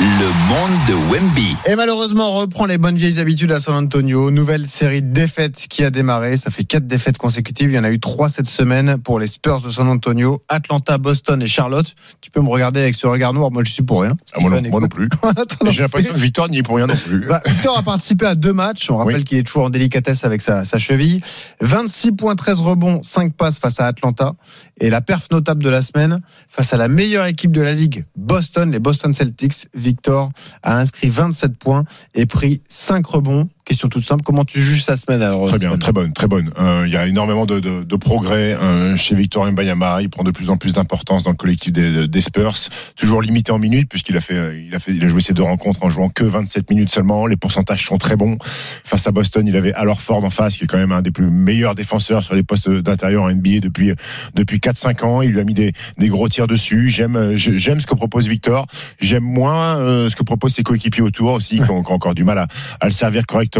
le monde de Wemby. Et malheureusement, on reprend les bonnes vieilles habitudes à San Antonio. Nouvelle série de défaites qui a démarré. Ça fait quatre défaites consécutives. Il y en a eu trois cette semaine pour les Spurs de San Antonio. Atlanta, Boston et Charlotte. Tu peux me regarder avec ce regard noir. Moi, je suis pour rien. Ah, moi, non, moi non plus. J'ai l'impression que Victor n'y est pour rien non plus. Bah, Victor a participé à deux matchs. On rappelle Oui. qu'il est toujours en délicatesse avec sa, sa cheville. 26 points, 13 rebonds, 5 passes face à Atlanta. Et la perf notable de la semaine face à la meilleure équipe de la ligue, Boston, les Boston Celtics. Victor a inscrit 27 points et pris 5 rebonds. Question toute simple. Comment tu juges sa semaine alors Très bien, très bonne, très bonne. Euh, Il y a énormément de, de, de progrès euh, chez Victor Mbayama. Il prend de plus en plus d'importance dans le collectif des, des Spurs. Toujours limité en minutes puisqu'il a fait, il a fait, il a joué ses deux rencontres en jouant que 27 minutes seulement. Les pourcentages sont très bons. Face à Boston, il avait alors Ford en face, qui est quand même un des plus meilleurs défenseurs sur les postes d'intérieur en NBA depuis depuis 4-5 ans. Il lui a mis des, des gros tirs dessus. J'aime, j'aime ce que propose Victor. J'aime moins euh, ce que proposent ses coéquipiers autour aussi, qui ont, qui ont encore du mal à, à le servir correctement.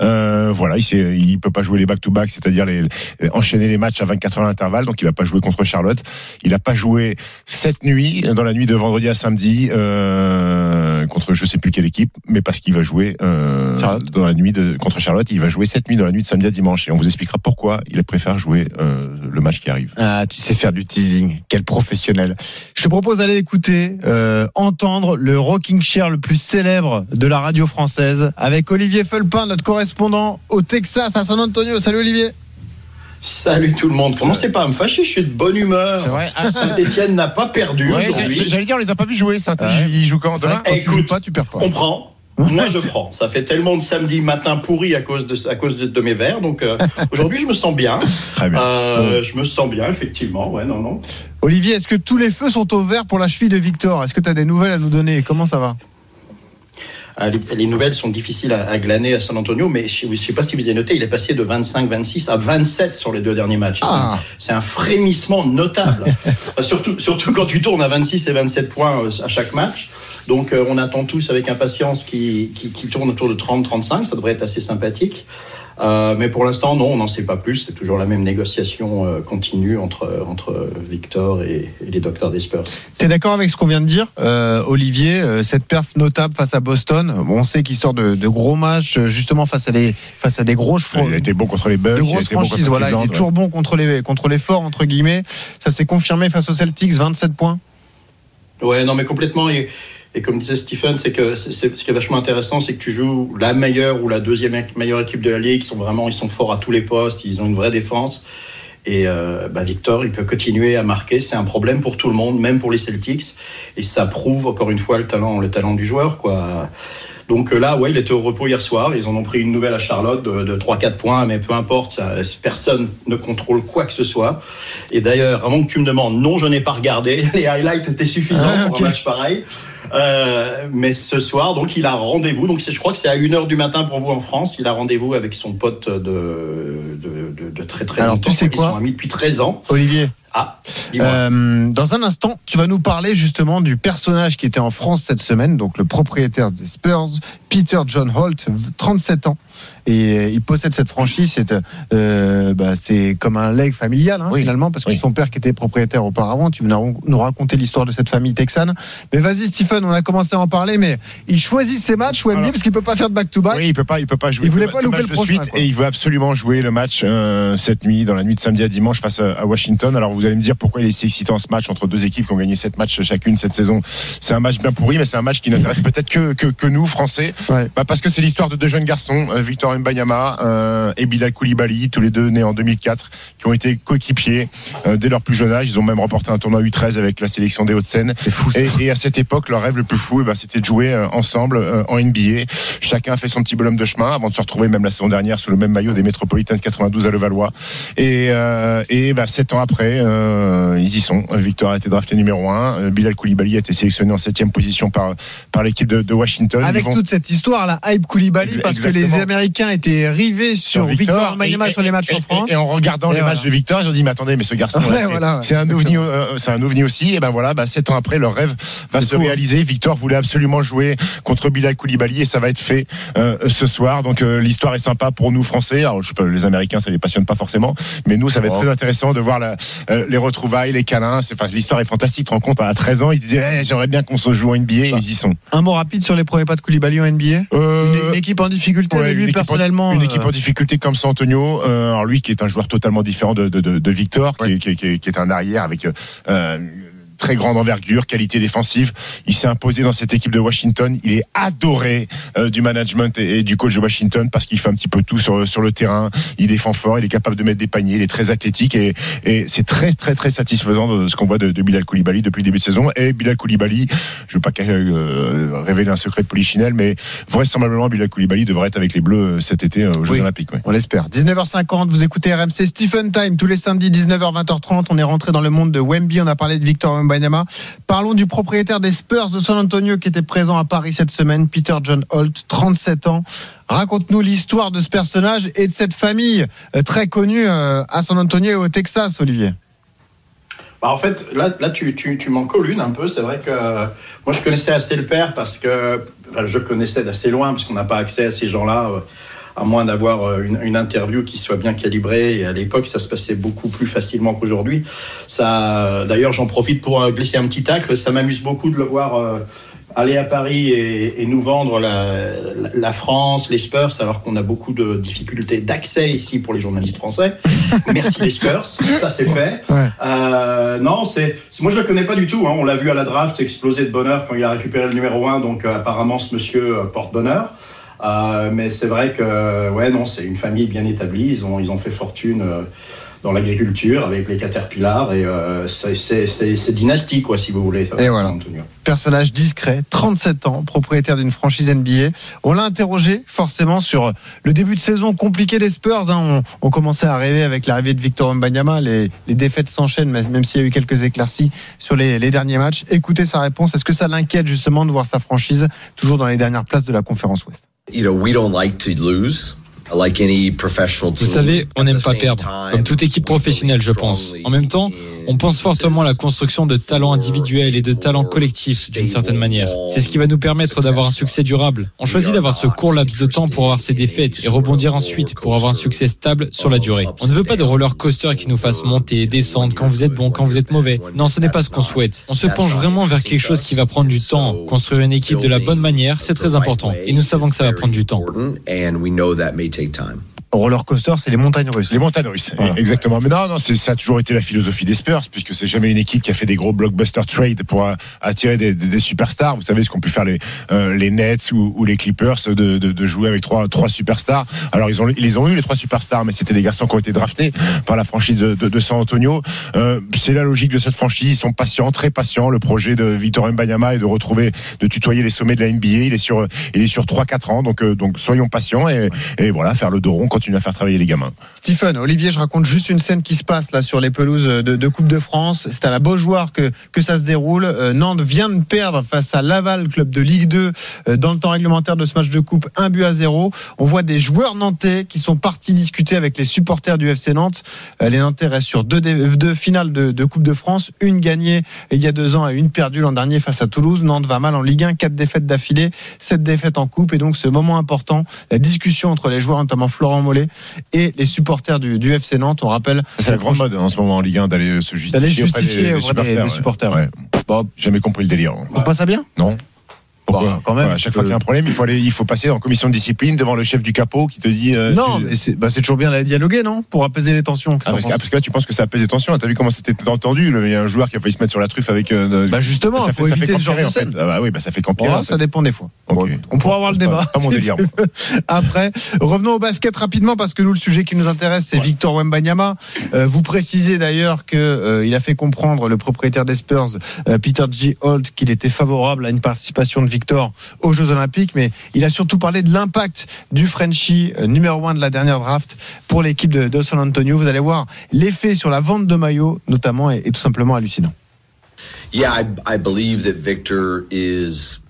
Euh, voilà, il, il peut pas jouer les back-to-back, c'est-à-dire les, les- enchaîner les matchs à 24 heures d'intervalle. Donc il va pas jouer contre Charlotte. Il a pas joué cette nuit, dans la nuit de vendredi à samedi, euh, contre je sais plus quelle équipe, mais parce qu'il va jouer euh, dans la nuit de, contre Charlotte. Il va jouer cette nuit dans la nuit de samedi à dimanche. Et on vous expliquera pourquoi il préfère jouer le match qui arrive. Ah, tu sais faire du teasing. Quel professionnel. Je te propose d'aller écouter, entendre le rocking chair le plus célèbre de la radio française avec Olivier Notre correspondant au Texas, à San Antonio. Salut Olivier. Salut tout le monde. Commencez pas à me fâcher, je suis de bonne humeur. C'est vrai. Ah, Saint-Etienne n'a pas perdu Ouais, aujourd'hui. J'allais dire, on les a pas vus jouer, saint Ouais. Ils jouent quand demain quand Écoute, pas, tu perds pas. On prend. Moi, je prends. Ça fait tellement de samedi matin pourri à cause de, à cause de, de mes verres. Donc, euh, aujourd'hui, je me sens bien. Très bien. Euh, Je me sens bien, effectivement. Ouais, non, non. Olivier, est-ce que tous les feux sont au vert pour la cheville de Victor? Est-ce que tu as des nouvelles à nous donner? Comment ça va? Les, les nouvelles sont difficiles à, à glaner à San Antonio, mais je ne sais pas si vous avez noté, il est passé de 25-26 à 27 sur les deux derniers matchs. C'est Ah. un- C'est un frémissement notable. Euh, surtout, surtout quand tu tournes à 26 et 27 points euh, à chaque match. Donc euh, on attend tous avec impatience qui, qui, qui tourne autour de 30-35. Ça devrait être assez sympathique. Euh, mais pour l'instant, non, on n'en sait pas plus. C'est toujours la même négociation euh, continue entre, entre Victor et, et les docteurs des Spurs. Tu es d'accord avec ce qu'on vient de dire, euh, Olivier euh, Cette perf notable face à Boston. Bon, on sait qu'il sort de, de gros matchs, justement face à des, face à des gros chevaux. Il a été bon contre les Bucks. de grosses bon franchises, voilà, il est ouais. toujours bon contre les contre les forts entre guillemets. Ça s'est confirmé face aux Celtics, 27 points. Ouais, non, mais complètement. Et comme disait Stephen, c'est que ce qui est vachement intéressant, c'est que tu joues la meilleure ou la deuxième meilleure équipe de la ligue. Ils sont vraiment, ils sont forts à tous les postes. Ils ont une vraie défense. Et euh, bah, Victor, il peut continuer à marquer. C'est un problème pour tout le monde, même pour les Celtics. Et ça prouve encore une fois le talent, le talent du joueur, quoi. Donc euh, là, ouais, il était au repos hier soir. Ils en ont pris une nouvelle à Charlotte de, de 3-4 points, mais peu importe, ça, personne ne contrôle quoi que ce soit. Et d'ailleurs, avant que tu me demandes, non, je n'ai pas regardé. Les highlights étaient suffisants Ah, pour un match pareil. Euh, mais ce soir, donc, il a rendez-vous. Donc, je crois que c'est à 1h du matin pour vous en France. Il a rendez-vous avec son pote de, de, de, de très très Alors, longtemps. tu sais Ils quoi sont amis depuis 13 ans. Olivier, Ah, euh, dans un instant, tu vas nous parler justement du personnage qui était en France cette semaine, donc le propriétaire des Spurs, Peter John Holt, 37 ans. Et euh, il possède cette franchise. C'est euh, bah, c'est comme un leg familial hein, Oui. finalement, parce que Oui. son père qui était propriétaire auparavant. Tu nous nous raconter l'histoire de cette famille texane. Mais vas-y, Stephen, on a commencé à en parler. Mais il choisit ses matchs, Wembley, parce qu'il peut pas faire de back-to-back. Oui, il peut pas, il peut pas jouer. Il voulait pas louper le prochain, suite quoi. et il veut absolument jouer le match euh, cette nuit, dans la nuit de samedi à dimanche face à, Washington. Alors vous allez me dire pourquoi il est si excitant ce match entre deux équipes qui ont gagné sept matchs chacune cette saison. C'est un match bien pourri, mais c'est un match qui n'intéresse peut-être que, que, que nous Français. Ouais. Bah, parce que c'est l'histoire de deux jeunes garçons, Victor Mbanyama euh, et Bilal Koulibaly, tous les deux nés en 2004, qui ont été coéquipiers euh, dès leur plus jeune âge. Ils ont même remporté un tournoi U13 avec la sélection des Hauts-de-Seine. C'est fou. ça. Et, et à cette époque, leur rêve le plus fou, eh ben, c'était de jouer euh, ensemble euh, en NBA. Chacun a fait son petit bonhomme de chemin avant de se retrouver même la saison dernière sous le même maillot des Metropolitans 92 à Levallois. Et, et bah, sept ans après, ils y sont. Victor a été drafté numéro un. Euh, Bilal Koulibaly a été sélectionné en septième position par, par l'équipe de, de Washington. Avec vont- toute cette histoire, la hype Koulibaly, parce que les exactement. Américains étaient rivés sur Victor et- sur les matchs et- en France. Et, en regardant Et les voilà. matchs de Victor, ils ont dit mais attendez, mais ce garçon, Ouais, c'est voilà, ouais. c'est un ovni, euh, c'est un ovni aussi. Et ben voilà, bah, sept ans après, leur rêve va se fou, hein. réaliser. Victor voulait absolument jouer contre Bilal Koulibaly et ça va être fait euh, ce soir. Donc euh, l'histoire est sympa pour nous Français. Alors je les Américains, ça les passionne pas forcément, mais nous, ça va être Oh. très intéressant de voir la- euh, les retrouvailles, les câlins. Enfin, l'histoire est fantastique. Tu te rends compte, à 13 ans, ils disaient Eh, j'aimerais bien qu'on se joue en NBA. Bah. ils y sont. Un mot rapide sur les premiers pas de Koulibaly en NBA. Euh, Une, une équipe en difficulté, Ouais, lui équipe en- personnellement. une euh, équipe en difficulté comme San Antonio. Euh, alors lui, qui est un joueur totalement différent de, de, de, de Victor, qui, qui est un arrière avec euh, très grande envergure, qualité défensive. Il s'est imposé dans cette équipe de Washington. Il est adoré euh, du management et, et du coach de Washington parce qu'il fait un petit peu tout sur, sur le terrain. Il défend fort, il est capable de mettre des paniers, il est très athlétique et, et c'est très très très satisfaisant de ce qu'on voit de, de Bilal Koulibaly depuis le début de saison. Et Bilal Koulibaly, je veux pas euh, révéler un secret de Polichinelle, mais vraisemblablement Bilal Koulibaly devrait être avec les Bleus euh, cet été aux Jeux Oui. Olympiques. On l'espère. 19h50, vous écoutez RMC Stephen Time tous les samedis 19h 20h30. On est rentré dans le monde de Wemby. On a parlé de Victor Parlons du propriétaire des Spurs de San Antonio qui était présent à Paris cette semaine, Peter John Holt, 37 ans. Raconte-nous l'histoire de ce personnage et de cette famille euh, très connue euh, à San Antonio et au Texas, Olivier. Bah, en fait, là, là tu, tu, tu m'en un peu. C'est vrai que euh, moi, je connaissais assez le père parce que je connaissais d'assez loin parce qu'on n'a pas accès à ces gens-là. À moins d'avoir euh, une, une interview qui soit bien calibrée. Et à l'époque, ça se passait beaucoup plus facilement qu'aujourd'hui. Ça, d'ailleurs, j'en profite pour euh, glisser un petit tacle. Ça m'amuse beaucoup de le voir euh, aller à Paris et, et nous vendre la, la, la France, les Spurs, alors qu'on a beaucoup de difficultés d'accès ici pour les journalistes français. Merci les Spurs, ça c'est fait. Ouais. Euh, non, c'est c'est- moi je le connais pas du tout. hein. On l'a vu à la draft exploser de bonheur quand il a récupéré le numéro 1. Donc euh, apparemment ce monsieur euh, porte bonheur. Euh, mais c'est vrai que ouais non, c'est une famille bien établie. Ils ont ils ont fait fortune euh, dans l'agriculture avec les Caterpillar et euh, c'est- dynastique quoi si vous voulez. Et voilà. Antonio. personnage discret, 37 ans, propriétaire d'une franchise NBA. On l'a interrogé forcément sur le début de saison compliqué des Spurs. hein. On, on commençait à rêver avec l'arrivée de Victor Mbanyama. Les, les défaites s'enchaînent, même s'il y a eu quelques éclaircies sur les, les derniers matchs. Écoutez sa réponse. Est-ce que ça l'inquiète justement de voir sa franchise toujours dans les dernières places de la conférence Ouest? You know, we don't like to lose. Like any professional Vous team. savez, on n'aime pas perdre, comme toute équipe we professionnelle, je pense. En même temps, on pense fortement à la construction de talents individuels et de talents collectifs, d'une certaine manière. C'est ce qui va nous permettre d'avoir un succès durable. On choisit d'avoir ce court laps de temps pour avoir ces défaites et rebondir ensuite pour avoir un succès stable sur la durée. On ne veut pas de roller coaster qui nous fasse monter et descendre quand vous êtes bon, quand vous êtes mauvais. Non, ce n'est pas ce qu'on souhaite. On se penche vraiment vers quelque chose qui va prendre du temps. Construire une équipe de la bonne manière, c'est très important. Et nous savons que ça va prendre du temps. Roller coaster, c'est les montagnes russes. Les montagnes russes, Voilà. exactement. Mais non, non, c'est- ça a toujours été la philosophie des Spurs, puisque c'est jamais une équipe qui a fait des gros blockbuster trades pour attirer des, des- des superstars. Vous savez ce qu'ont pu faire les, euh, les Nets ou, ou les Clippers de, de, de jouer avec trois, trois superstars. Alors ils ont, ils les ont eu les trois superstars, mais c'était des garçons qui ont été draftés par la franchise de, de, de San Antonio. Euh, c'est la logique de cette franchise. Ils sont patients, très patients. Le projet de Victor Mbanyama est de retrouver, de tutoyer les sommets de la NBA. Il est sur, il est sur 3-4 ans, donc, euh, donc soyons patients et, et voilà, faire le dos rond, à faire travailler les gamins. Stephen, Olivier, je raconte juste une scène qui se passe là sur les pelouses de, Coupe de France. C'est à la Beaujoire que, que ça se déroule. Euh, Nantes vient de perdre face à Laval, club de Ligue 2, euh, dans le temps réglementaire de ce match de Coupe, un but à zéro. On voit des joueurs nantais qui sont partis discuter avec les supporters du FC Nantes. Euh, les Nantais restent sur deux, deux finales de, de Coupe de France, une gagnée il y a deux ans et une perdue l'an dernier face à Toulouse. Nantes va mal en Ligue 1, quatre défaites d'affilée, sept défaites en Coupe. Et donc ce moment important, la discussion entre les joueurs, notamment Florent Mollet, et les supporters du, du FC Nantes. On rappelle. C'est la grande mode hein, en ce moment en Ligue 1 d'aller se justifier, justifier auprès des- des supporters, Ouais. Jamais compris le délire. On passe ça bien? Non. Pourquoi Bah, quand même. Voilà, À chaque fois qu'il y a un problème, il faut aller, il faut passer en commission de discipline devant le chef du capot qui te dit. euh, Non, tu- mais c'est bah, c'est toujours bien d'aller dialoguer, non? Pour apaiser les tensions. Ah, parce, que, ah, parce que là, tu penses que ça apaise les tensions. T'as vu comment c'était entendu Il y a un joueur qui a failli se mettre sur la truffe avec. euh, Bah justement, ça il faut éviter ce genre qu'empirer, de en fait. Ah bah oui, bah ça fait fait. ça dépend des fois. Bon, on pourra avoir le pas- débat. pas mon délire. Après, revenons au basket rapidement parce que nous, le sujet qui nous intéresse, c'est Victor Wembanyama. Euh, vous précisez d'ailleurs que euh, il a fait comprendre le propriétaire des Spurs, euh, Peter G. Holt, qu'il était favorable à une participation de Victor aux Jeux Olympiques, mais il a surtout parlé de l'impact du Frenchie euh, numéro 1 de la dernière draft pour l'équipe de, San Antonio. Vous allez voir l'effet sur la vente de maillots, notamment, est, est tout simplement hallucinant.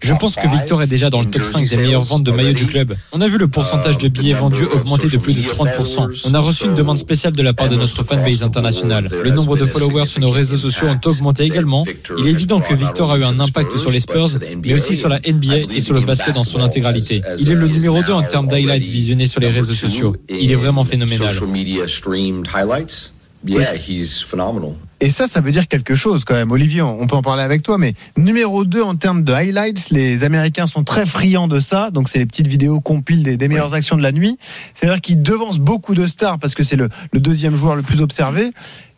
Je pense que Victor est déjà dans le top 5 des meilleures ventes de maillots du club. On a vu le pourcentage de billets vendus augmenter de plus de 30%. On a reçu une demande spéciale de la part de notre fanbase internationale. Le nombre de followers sur nos réseaux sociaux ont augmenté également. Il est évident que Victor a eu un impact sur les Spurs, mais aussi sur la NBA et sur le basket dans son intégralité. Il est le numéro 2 en termes d'highlights visionnés sur les réseaux sociaux. Il est vraiment phénoménal. Social media streamed highlights. Yeah, he's phenomenal. Et ça, ça veut dire quelque chose quand même. Olivier, on peut en parler avec toi, mais numéro 2 en termes de highlights, les Américains sont très friands de ça. Donc, c'est les petites vidéos compiles des, des meilleures actions de la nuit. C'est-à-dire qu'ils devancent beaucoup de stars parce que c'est le, le deuxième joueur le plus observé.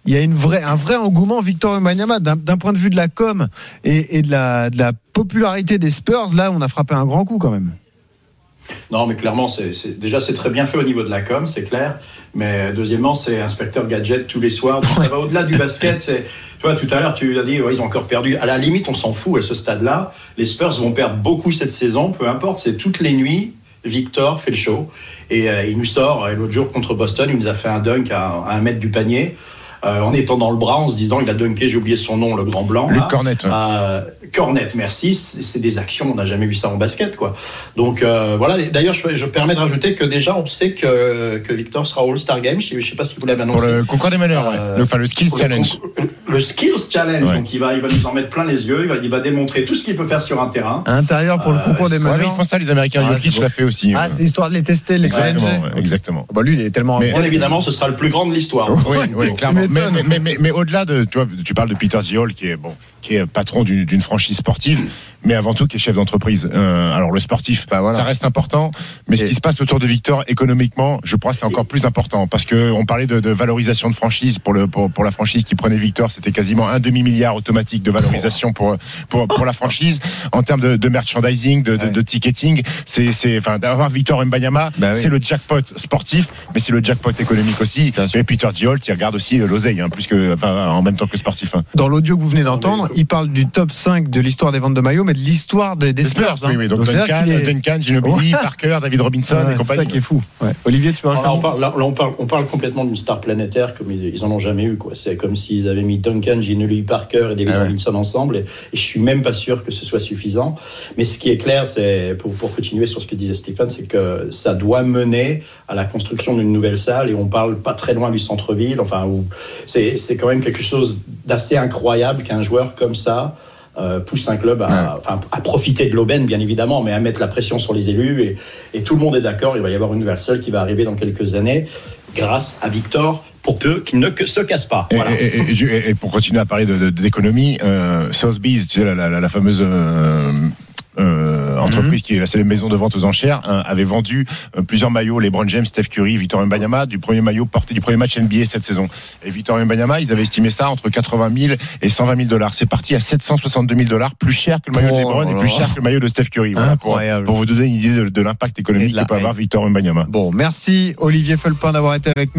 Il y a une vraie, un vrai engouement Victor Wembanyama d'un d'un point de vue de la com et, et de, la, de la popularité des Spurs. Là, on a frappé un grand coup quand même. Non, mais clairement, déjà c'est très bien fait au niveau de la com, c'est clair. Mais deuxièmement, c'est inspecteur gadget tous les soirs. Ça va au-delà du basket. C'est, tu vois, tout à l'heure, tu l'as dit, ouais, ils ont encore perdu. À la limite, on s'en fout à ce stade-là. Les Spurs vont perdre beaucoup cette saison, peu importe. C'est toutes les nuits. Victor fait le show et euh, il nous sort. Et l'autre jour contre Boston, il nous a fait un dunk à, à un mètre du panier. Euh, en étant dans le bras, en se disant, il a dunké, j'ai oublié son nom, le grand blanc. Luc là. Cornet, ouais. Euh, Cornet, merci. C'est c'est des actions, on n'a jamais vu ça en basket, quoi. Donc euh, voilà. D'ailleurs, je, je permets de rajouter que déjà, on sait que, que Victor sera All-Star Game. Je ne sais pas si vous l'avez Pour annoncé. le concours des meneurs, ouais. Le- enfin le Skills Pour le Challenge. concours- Le, Skills Challenge. Ouais. Donc il va, il va nous en mettre plein les yeux. Il va, il va démontrer tout ce qu'il peut faire sur un terrain. À l'intérieur pour le Euh, concours des Ouais, mais meneurs. ils font ça, les Américains. Ah, Jokic l'a fait aussi. Ah, c'est histoire de les tester, les Exactement, challenger. ouais, exactement. Bah, lui, il est tellement. Mais- Bien évidemment, ce sera le plus grand de l'histoire. Oui, oui, clairement. Mais, m'étonnes. mais, mais, mais- mais au-delà de, tu vois, tu parles de Peter Giol qui est bon, qui est patron d'une franchise sportive, mais avant tout qui est chef d'entreprise. Euh, alors le sportif, Bah, voilà. ça reste important, mais ce qui se passe autour de Victor économiquement, je crois, c'est encore plus important parce que on parlait de, de valorisation de franchise pour le pour, pour la franchise qui prenait Victor, c'était quasiment un demi milliard automatique de valorisation pour pour pour la franchise en termes de, de merchandising, de, de, Ouais. de ticketing. C'est c'est enfin d'avoir Victor Mbanyama, Bah oui. c'est le jackpot sportif, mais c'est le jackpot économique aussi. Et Peter Giol qui regarde aussi euh, l'oseille, hein, plus que enfin, en même temps que sportif. hein. Dans l'audio que vous venez d'entendre, il parle du top 5 de l'histoire des ventes de maillots, mais de l'histoire des, des Spurs. hein. oui, oui. Donc, Duncan, est- Duncan, Ginobili. Parker, David Robinson Ouais, et c'est ça compagnie. qui est fou. Ouais. Olivier, tu vois là, on parle, là, on parle, on parle complètement d'une star planétaire comme ils, ils en ont jamais eu. quoi. C'est comme s'ils avaient mis Duncan, Ginobili, Parker et David Ah ouais. Robinson ensemble. Et, et je suis même pas sûr que ce soit suffisant. Mais ce qui est clair, c'est pour, pour continuer sur ce que disait Stéphane, c'est que ça doit mener à la construction d'une nouvelle salle. Et on parle pas très loin du centre-ville. Enfin, c'est quand même quelque chose d'assez incroyable qu'un joueur comme ça. euh, pousse un club à, profiter de l'aubaine, bien évidemment, mais à mettre la pression sur les élus. Et, et tout le monde est d'accord, il va y avoir une nouvelle salle qui va arriver dans quelques années, grâce à Victor, pour peu qu'il ne se casse pas. Et, Voilà. et- pour continuer à parler de- de- d'économie, euh, Sotheby's, tu sais, la, la- la fameuse euh, entreprise qui est la célèbre maison de vente aux enchères, hein, avait vendu euh, plusieurs maillots, les LeBron James, Steph Curry, Victor Mbanyama, du premier maillot porté du premier match NBA cette saison. Et Victor Mbanyama, ils avaient estimé ça entre 80 000 et 120 000 dollars. C'est parti à 762 000 dollars, plus cher que le maillot Oh de LeBron et plus cher que le maillot de Steph Curry. Voilà, pour, vous donner une idée de, de l'impact économique que peut avoir. Victor Mbanyama. Bon, merci Olivier Felpin d'avoir été avec nous.